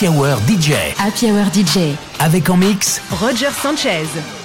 Happy Hour DJ. Happy Hour DJ. Avec en mix Roger Sanchez.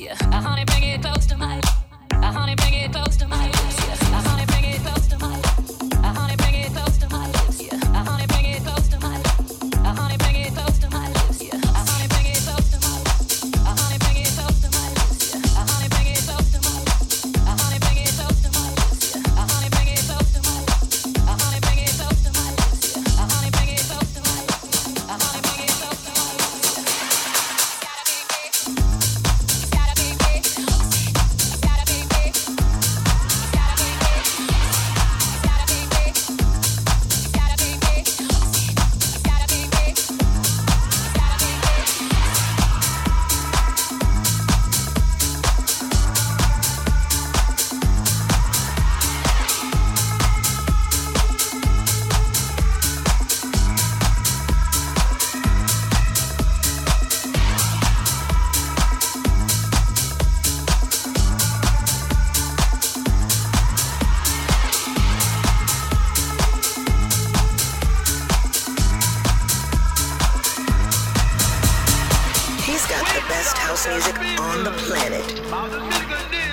Yeah, I honey, bring it close to my. I honey, bring it close to my. Best house music on the planet.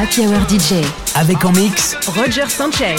Happy Hour DJ. Avec en mix Roger Sanchez.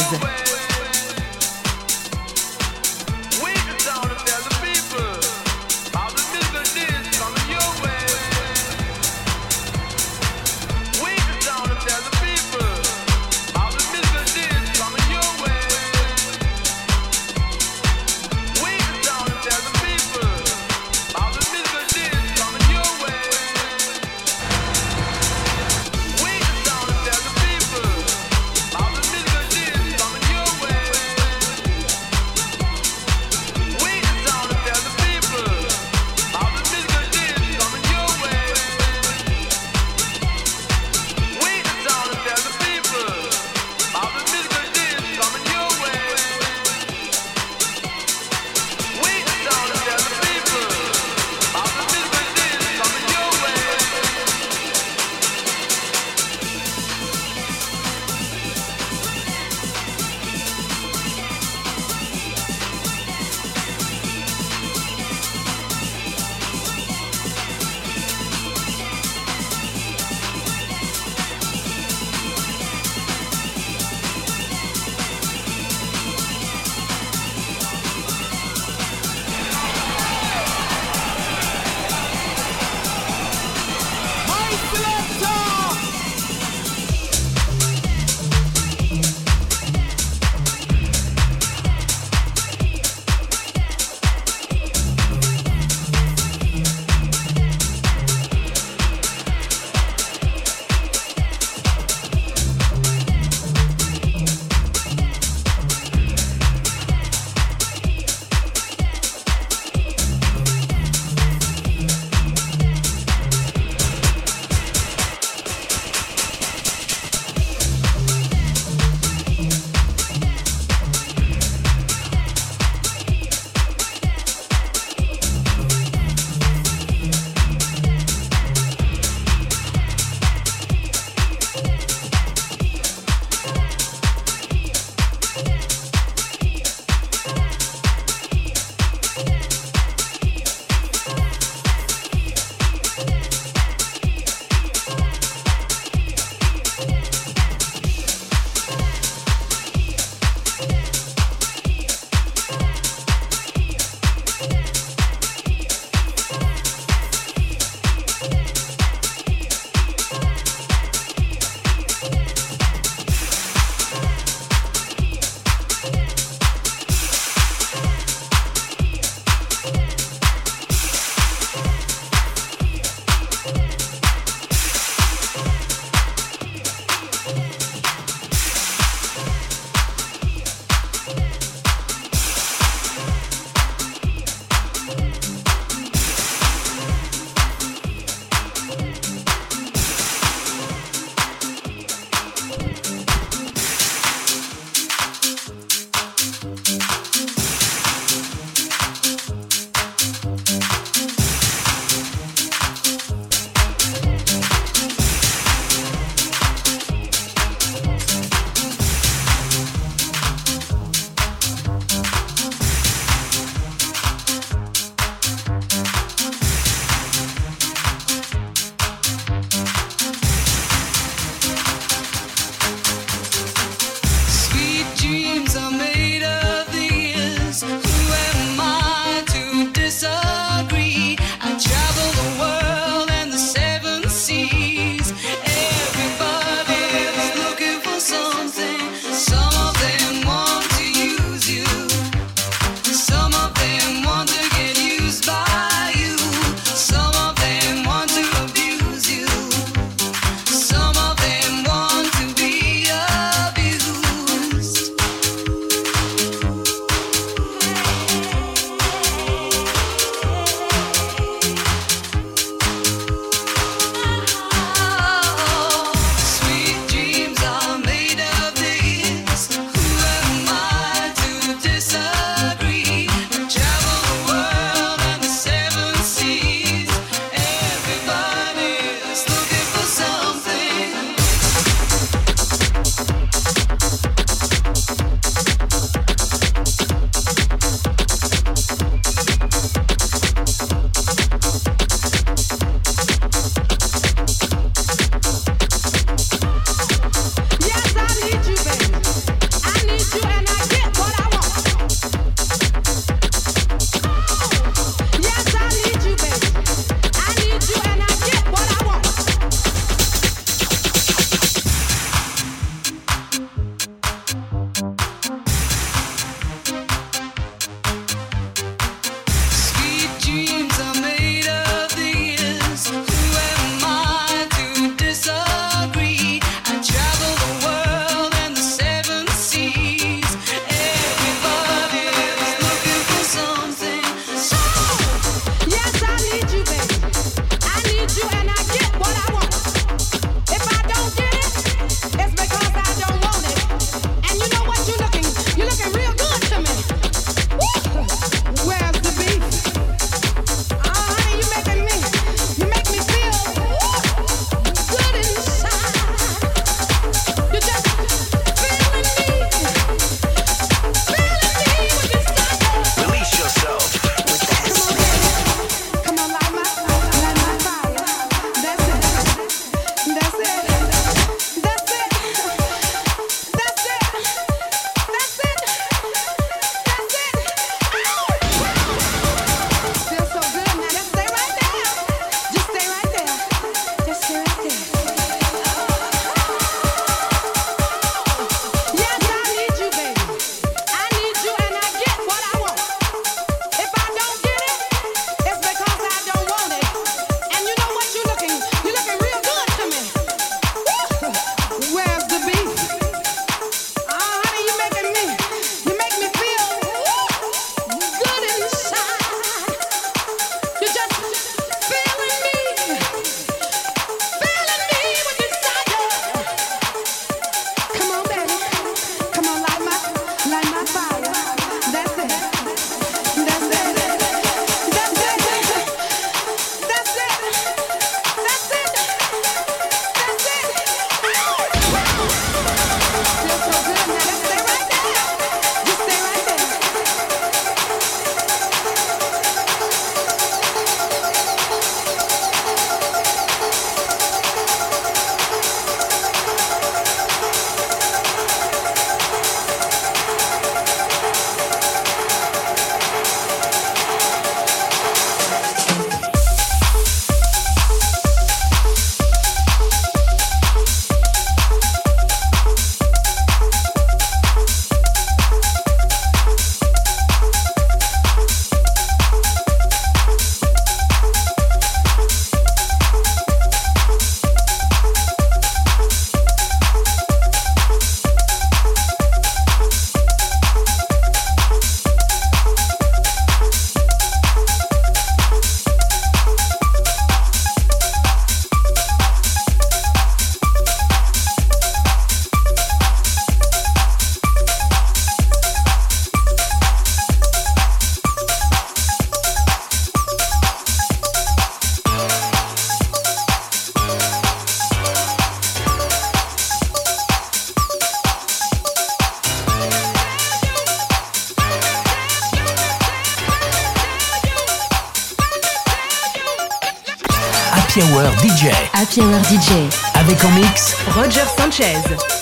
DJ. Happy Hour DJ. Avec en mix Roger Sanchez.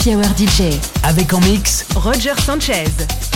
Happy Hour DJ. Avec en mix Roger Sanchez.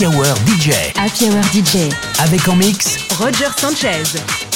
Happy Hour DJ. Happy Hour DJ. Avec en mix Roger Sanchez.